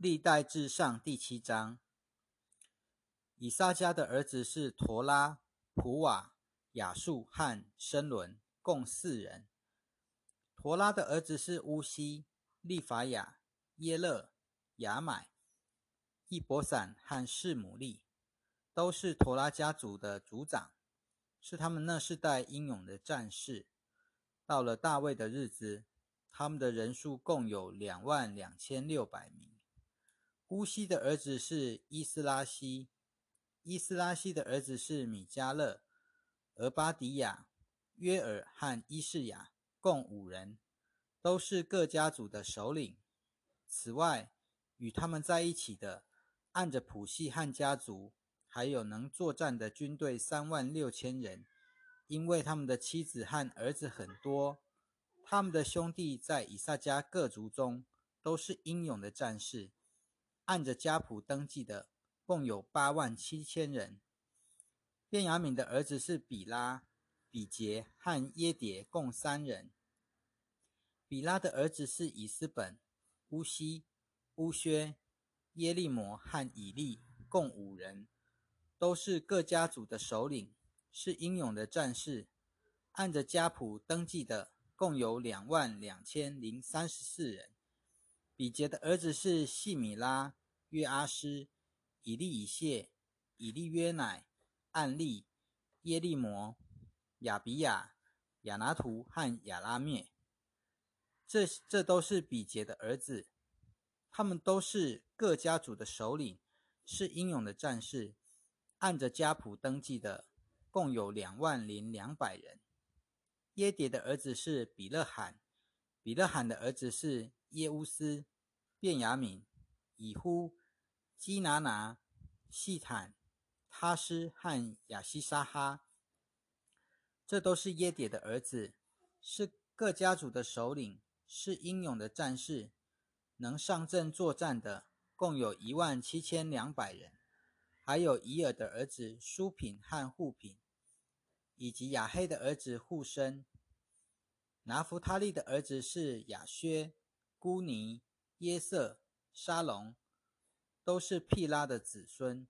历代至上第七章，以撒家的儿子是陀拉、普瓦、亚述和申伦，共四人。陀拉的儿子是乌西、利法亚、耶勒、雅买、易伯散和士姆利，都是陀拉家族的族长，是他们那世代英勇的战士。到了大卫的日子，他们的人数共有两万两千六百名。乌西的儿子是伊斯拉希，伊斯拉希的儿子是米迦勒、俄巴迪亚、约尔和伊士雅，共五人，都是各家族的首领。此外，与他们在一起的，按着谱系和家族，还有能作战的军队三万六千人。因为他们的妻子和儿子很多，他们的兄弟在以撒家各族中都是英勇的战士。按着家谱登记的，共有八万七千人。便雅敏的儿子是比拉、比杰和耶迭，共三人。比拉的儿子是以斯本、乌西、乌薛、耶利摩和以利，共五人，都是各家族的首领，是英勇的战士。按着家谱登记的，共有两万两千零三十四人。比杰的儿子是细米拉。约阿斯、以利以谢、以利约乃、暗利、耶利摩、亚比亚、亚拿图和亚拉灭，这这都是比杰的儿子，他们都是各家族的首领，是英勇的战士。按着家谱登记的，共有两万零两百人。耶迭的儿子是比勒罕，比勒罕的儿子是耶乌斯、便雅敏、以呼。基拿拿、细坦、他斯和亚西沙哈，这都是耶迭的儿子，是各家族的首领，是英勇的战士，能上阵作战的共有一万七千两百人。还有以尔的儿子舒品和护品，以及亚黑的儿子护生。拿弗他利的儿子是亚薛、孤尼、耶瑟、沙龙。都是毗拉的子孙。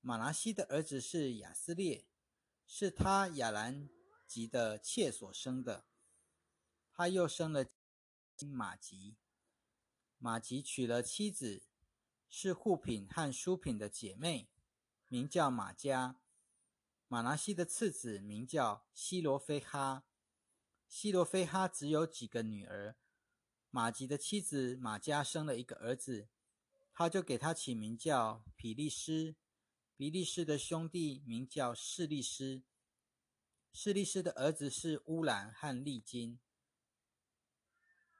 马拿西的儿子是亚斯列，是他亚兰吉的妾所生的。他又生了马吉，马吉娶了妻子，是护品和书品的姐妹，名叫马加。马拿西的次子名叫希罗菲哈，希罗菲哈只有几个女儿。马吉的妻子马加生了一个儿子。他就给他起名叫比利斯，比利斯的兄弟名叫士利斯，士利斯的儿子是乌兰和利金，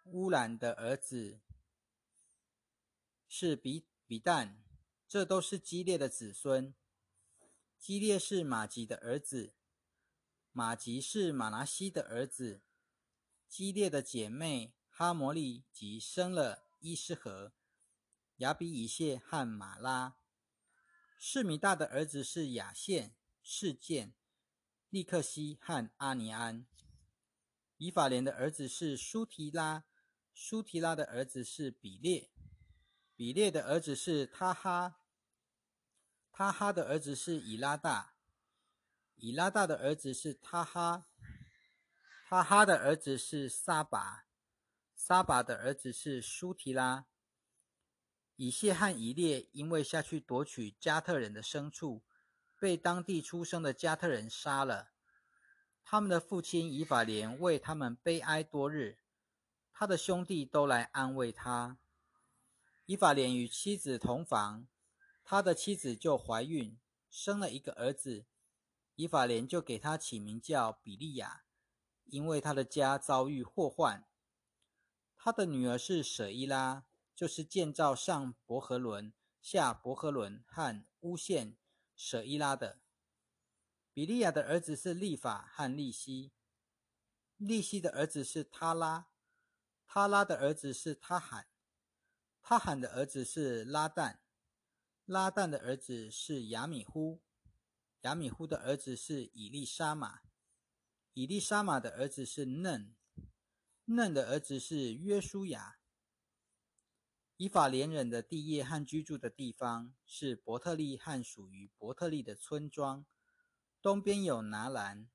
乌兰的儿子是比比旦，这都是基列的子孙。基列是马吉的儿子，马吉是马拿西的儿子。基列的姐妹哈摩利吉生了伊斯和。雅比以谢和马拉，示米大的儿子是亚宪、示剑、利克西和阿尼安。以法莲的儿子是舒提拉，舒提拉的儿子是比列，比列的儿子是他哈，他哈的儿子是以拉大，以拉大的儿子是他哈，他哈的儿子是撒巴，撒巴的儿子是舒提拉。以谢和以列因为下去夺取加特人的牲畜，被当地出生的加特人杀了。他们的父亲以法莲为他们悲哀多日，他的兄弟都来安慰他。以法莲与妻子同房，他的妻子就怀孕，生了一个儿子。以法莲就给他起名叫比利亚，因为他的家遭遇祸患。他的女儿是舍伊拉。就是建造上伯和伦、下伯和伦和乌县舍伊拉的。比利亚的儿子是利法和利希，利希的儿子是他拉，他拉的儿子是他罕，他罕的儿子是拉旦，拉旦的儿子是亚米呼，亚米呼的儿子是以利沙玛，以利沙玛的儿子是嫩，嫩的儿子是约书亚。以法莲人的地业和居住的地方是伯特利和属于伯特利的村庄，东边有拿兰，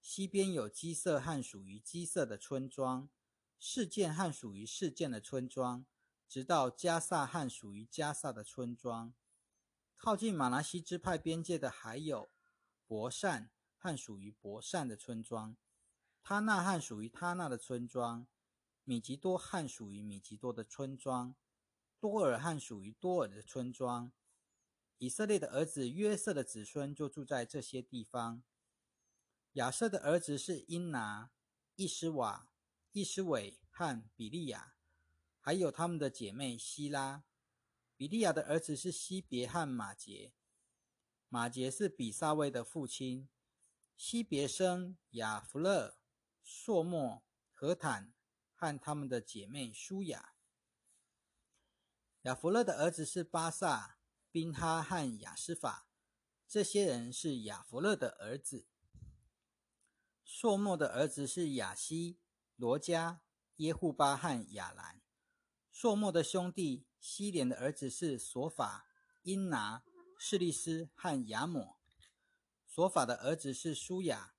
西边有基色和属于基色的村庄，事件和属于事件的村庄，直到加萨和属于加萨的村庄。靠近马拿西支派边界的还有伯善和属于伯善的村庄，他那和属于他那的村庄，米吉多和属于米吉多的村庄。多尔和属于多尔的村庄，以色列的儿子约瑟的子孙就住在这些地方。亚瑟的儿子是因拿、伊斯瓦、伊斯伟和比利亚，还有他们的姐妹希拉。比利亚的儿子是西别和马杰，马杰是比萨威的父亲。西别生亚弗勒、朔莫、何坦和他们的姐妹舒雅。亚弗勒的儿子是巴萨、宾哈和雅斯法，这些人是亚弗勒的儿子。朔莫的儿子是雅西、罗加、耶户巴和雅兰。朔莫的兄弟西连的儿子是索法、因拿、士利斯和亚抹。索法的儿子是舒雅、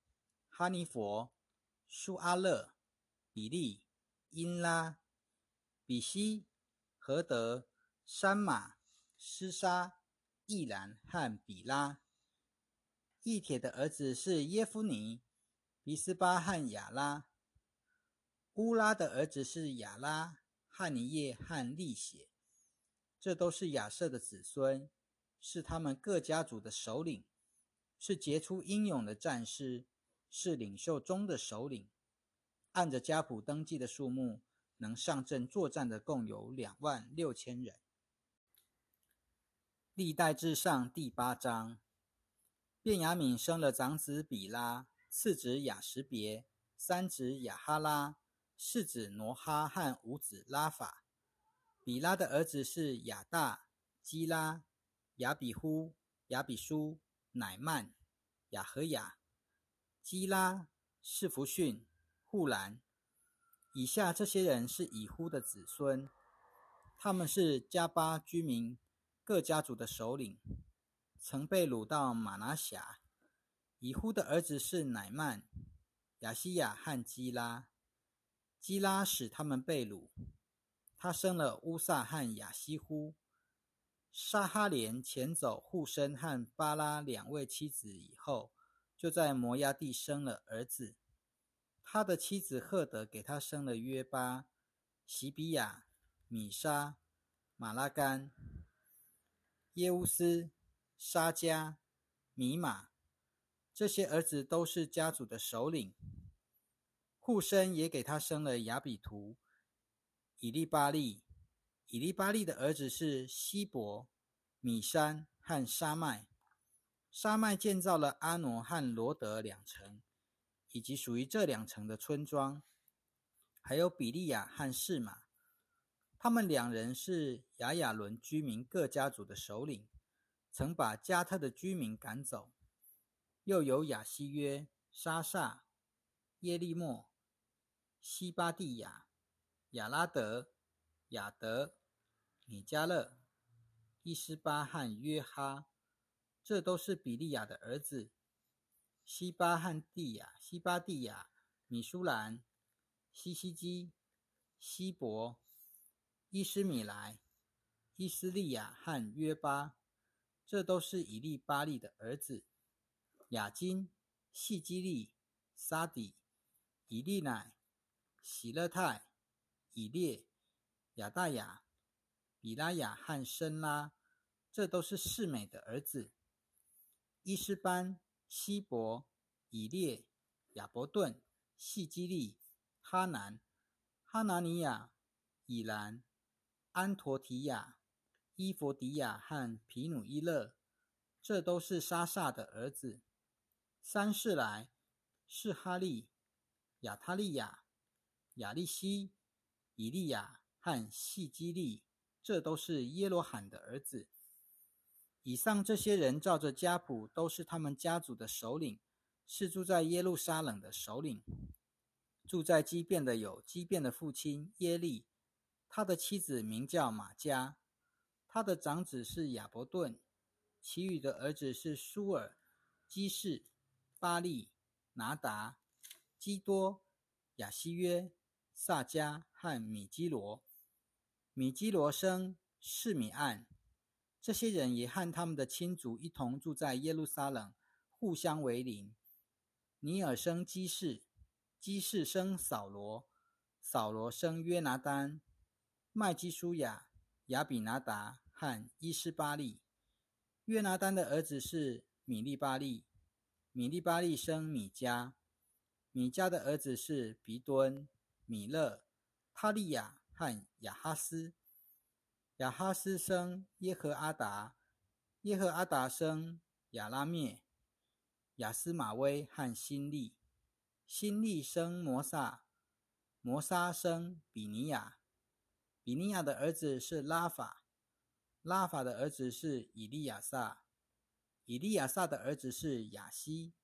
哈尼佛、舒阿勒、比利、因拉、比西、何德。山马、施沙、易兰和比拉。易铁的儿子是耶夫尼、比斯巴和亚拉。乌拉的儿子是亚拉、汉尼叶和利血。这都是亚瑟的子孙，是他们各家族的首领，是杰出英勇的战士，是领袖中的首领。按着家谱登记的数目，能上阵作战的共有两万六千人。历代至上第八章，卞雅敏生了长子比拉，次子雅什别，三子雅哈拉，四子挪哈和五子拉法。比拉的儿子是雅大、基拉、雅比呼、雅比舒、乃曼、雅和雅、基拉、士弗逊、护兰。以下这些人是以呼的子孙，他们是加巴居民。各家族的首领曾被掳到马拿辖。以呼的儿子是乃曼、亚西亚和基拉。基拉使他们被掳。他生了乌萨和亚西呼。沙哈连遣走护身和巴拉两位妻子以后，就在摩崖地生了儿子。他的妻子赫德给他生了约巴、席比亚、米沙、马拉干。耶乌斯、沙加、米马，这些儿子都是家族的首领。护生也给他生了亚比图、以利巴利。以利巴利的儿子是希伯、米山和沙麦。沙麦建造了阿挪和罗德两城，以及属于这两城的村庄，还有比利亚和士马。他们两人是雅亚伦居民各家族的首领，曾把加特的居民赶走。又有雅西约、沙萨、耶利莫、西巴蒂亚、亚拉德、亚德、米加勒、伊斯巴汉约哈，这都是比利亚的儿子。西巴汉蒂亚、西巴蒂亚、米舒兰、西西基、西伯。伊斯米莱、伊斯利亚和约巴，这都是以利巴利的儿子。雅金、细基利、沙底、以利乃、喜勒泰、以列、亚大雅、比拉雅和申拉，这都是世美的儿子。伊斯班、希伯、以列、亚伯顿、细基利、哈南、哈拿尼亚、以兰。安陀提亚、伊佛迪亚和皮努伊勒，这都是沙萨的儿子。三世来是哈利、亚他利亚、亚利西、以利亚和细基利，这都是耶罗罕的儿子。以上这些人照着家谱，都是他们家族的首领，是住在耶路撒冷的首领。住在基变的有基变的父亲耶利。他的妻子名叫玛加。他的长子是亚伯顿，其余的儿子是舒尔、基士、巴利、拿达、基多、亚西约、萨迦和米基罗。米基罗生示米暗。这些人也和他们的亲族一同住在耶路撒冷，互相为邻。尼尔生基士，基士生扫罗，扫罗生约拿丹、麦基舒亚、亚比拿达和伊斯巴利。约拿丹的儿子是米利巴利，米利巴利生米迦，米迦的儿子是比敦、米勒、他利亚和亚哈斯。亚哈斯生耶和阿达，耶和阿达生亚拉灭、亚斯马威和辛利，辛利生摩萨，摩沙生比尼亚，比尼亚的儿子是拉法，拉法的儿子是以利亚撒，以利亚撒的儿子是亚西，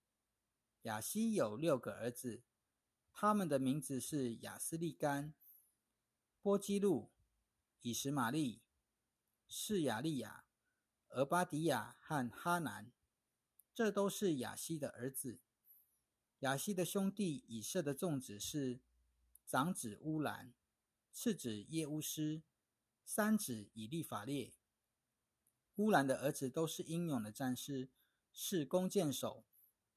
亚西有六个儿子，他们的名字是亚斯利干、波基路、以实玛利。是亚利亚、俄巴迪亚和哈南，这都是亚西的儿子。亚西的兄弟以色的众子是长子乌兰、次子耶乌斯、三子以利法列。乌兰的儿子都是英勇的战士，是弓箭手。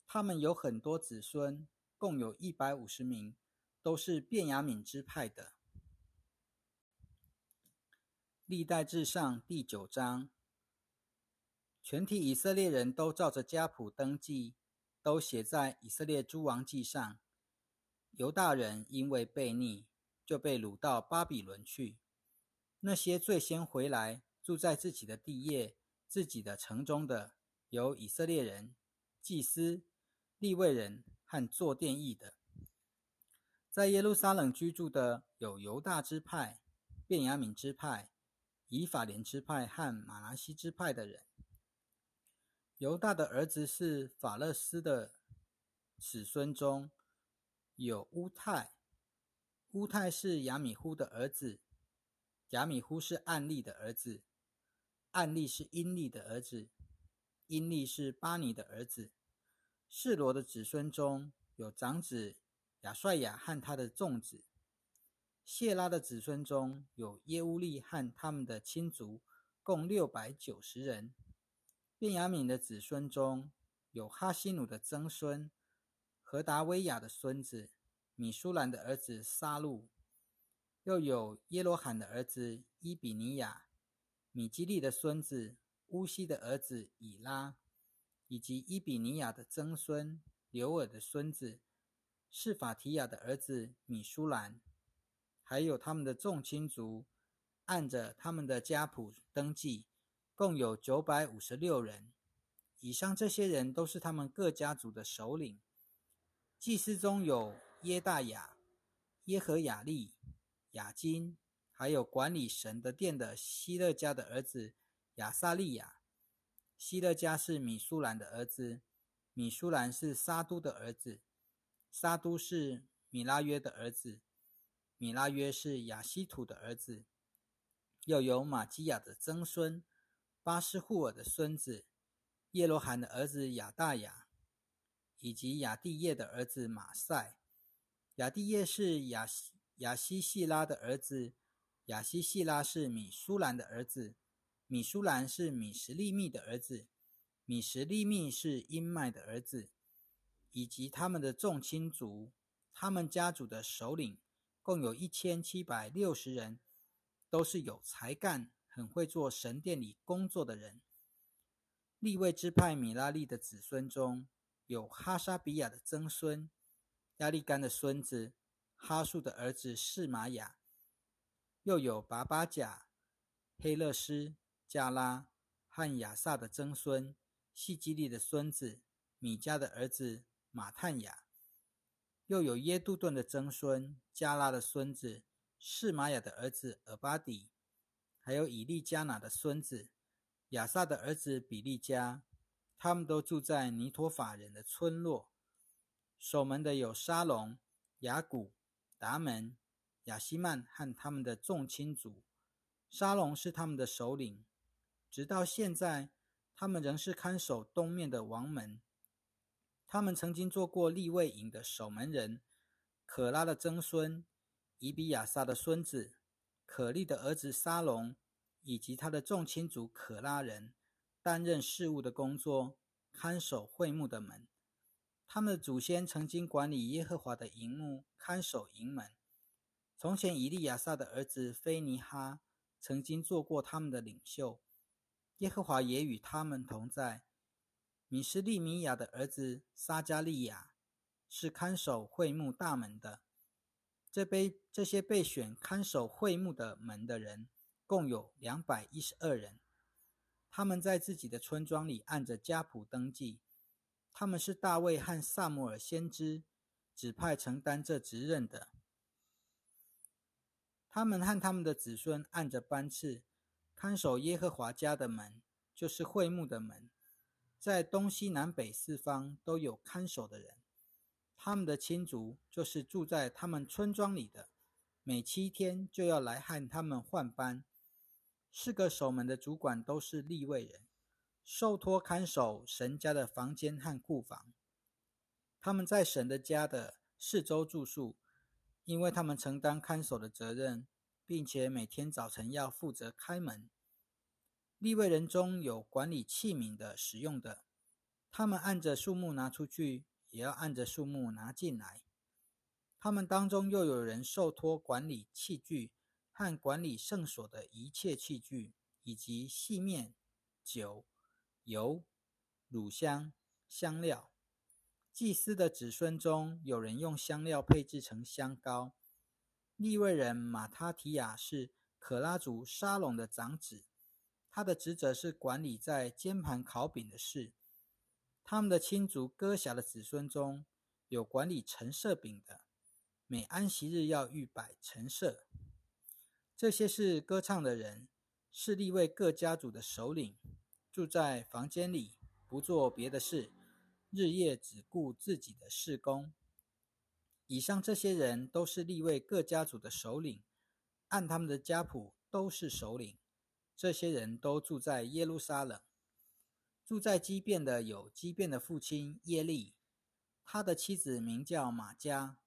他们有很多子孙，共有一百五十名，都是便雅悯支派的。历代至上第九章，全体以色列人都照着家谱登记，都写在以色列诸王记上。犹大人因为悖逆，就被掳到巴比伦去。那些最先回来住在自己的地业、自己的城中的，有以色列人、祭司、立位人和坐殿役的。在耶路撒冷居住的有犹大支派、便雅悯支派。以法莲支派和马拉西支派的人，犹大的儿子是法勒斯的子孙中有乌泰，乌泰是亚米呼的儿子，亚米呼是暗利的儿子，暗利是阴利的儿子，阴利是巴尼的儿子。示罗的子孙中有长子亚帅亚和他的众子。谢拉的子孙中有耶乌利和他们的亲族，共六百九十人。便雅悯的子孙中有哈希努的曾孙和达威亚的孙子米舒兰的儿子沙路，又有耶罗罕的儿子伊比尼亚、米基利的孙子乌西的儿子以拉，以及伊比尼亚的曾孙刘尔的孙子是法提亚的儿子米舒兰。还有他们的众亲族，按着他们的家谱登记，共有九百五十六人。以上这些人都是他们各家族的首领。祭司中有耶大雅、耶和雅利、雅金，还有管理神的殿的希勒家的儿子亚撒利亚。希勒家是米舒兰的儿子，米舒兰是沙都的儿子，沙都是米拉约的儿子。米拉约是亚西土的儿子，又有玛基亚的曾孙巴斯户尔的孙子耶罗罕的儿子亚大雅，以及亚蒂叶的儿子马赛。亚蒂叶是亚西亚西细拉的儿子，亚西细拉是米舒兰的儿子，米舒兰是米什利密的儿子，米什利密是阴麦的儿子，以及他们的众亲族，他们家族的首领。共有一千七百六十人，都是有才干、很会做神殿里工作的人。立位支派米拉利的子孙中有哈沙比亚的曾孙亚利干的孙子哈树的儿子示玛雅，又有拔巴甲、黑勒斯、加拉和亚萨的曾孙细基利的孙子米迦的儿子马探雅。又有耶杜顿的曾孙加拉的孙子示玛雅的儿子尔巴底，还有以利加拿的孙子亚萨的儿子比利加，他们都住在尼托法人的村落。守门的有沙龙、雅古、达门、亚希曼和他们的众亲族。沙龙是他们的首领，直到现在，他们仍是看守东面的王门。他们曾经做过立位营的守门人。可拉的曾孙伊比亚撒的孙子可利的儿子沙龙，以及他的众亲族可拉人，担任事务的工作，看守会幕的门。他们的祖先曾经管理耶和华的营幕，看守营门。从前，以利亚撒的儿子菲尼哈曾经做过他们的领袖。耶和华也与他们同在。米斯利米亚的儿子撒加利亚。是看守会幕大门的。这被这些被选看守会幕的门的人，共有两百一十二人。他们在自己的村庄里按着家谱登记。他们是大卫和萨姆尔先知指派承担这职任的。他们和他们的子孙按着班次看守耶和华家的门，就是会幕的门，在东西南北四方都有看守的人。他们的亲族就是住在他们村庄里的，每七天就要来和他们换班。四个守门的主管都是立位人，受托看守神家的房间和库房。他们在神的家的四周住宿，因为他们承担看守的责任，并且每天早晨要负责开门。立位人中有管理器皿的使用的，他们按着数目拿出去。也要按着数目拿进来。他们当中又有人受托管理器具和管理圣所的一切器具，以及细面、酒、油、乳香、香料。祭司的子孙中有人用香料配制成香膏。利未人马他提亚是可拉族沙龙的长子，他的职责是管理在煎盘烤饼的事。他们的亲族哥辖的子孙中有管理陈设饼的，每安息日要预摆陈设。这些是歌唱的人，是立位各家族的首领，住在房间里，不做别的事，日夜只顾自己的事工。以上这些人都是立位各家族的首领，按他们的家谱都是首领。这些人都住在耶路撒冷。住在基变的有基变的父亲耶利，他的妻子名叫马加，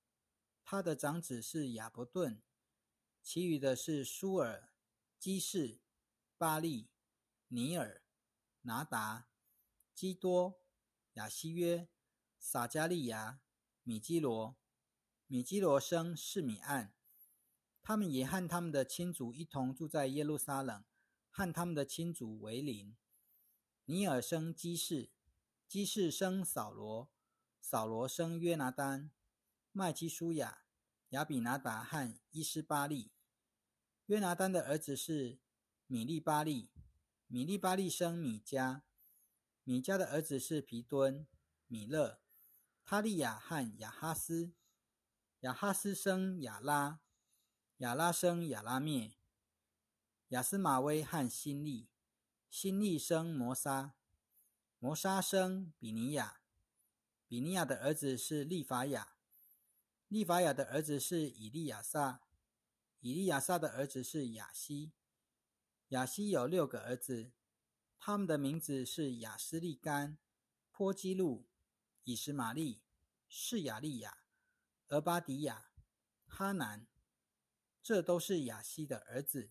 他的长子是亚伯顿，其余的是舒尔、基士、巴利、尼尔、拿达、基多、亚西约、撒加利亚、米基罗。米基罗生是米暗，他们也和他们的亲族一同住在耶路撒冷，和他们的亲族为邻。尼尔生基士，基士生扫罗，扫罗生约拿丹、麦基舒雅、亚比拿达和伊斯巴利。约拿丹的儿子是米利巴利，米利巴利生米迦，米迦的儿子是皮敦、米勒、他利亚和亚哈斯。亚哈斯生亚拉，亚拉生亚拉灭，亚斯马威和辛利。新利生摩沙，摩沙生比尼亚，比尼亚的儿子是利法亚，利法亚的儿子是以利亚撒，以利亚撒的儿子是亚西，雅西有六个儿子，他们的名字是雅斯利干、坡基路、以实玛利、释雅利亚、俄巴迪亚、哈南，这都是雅西的儿子。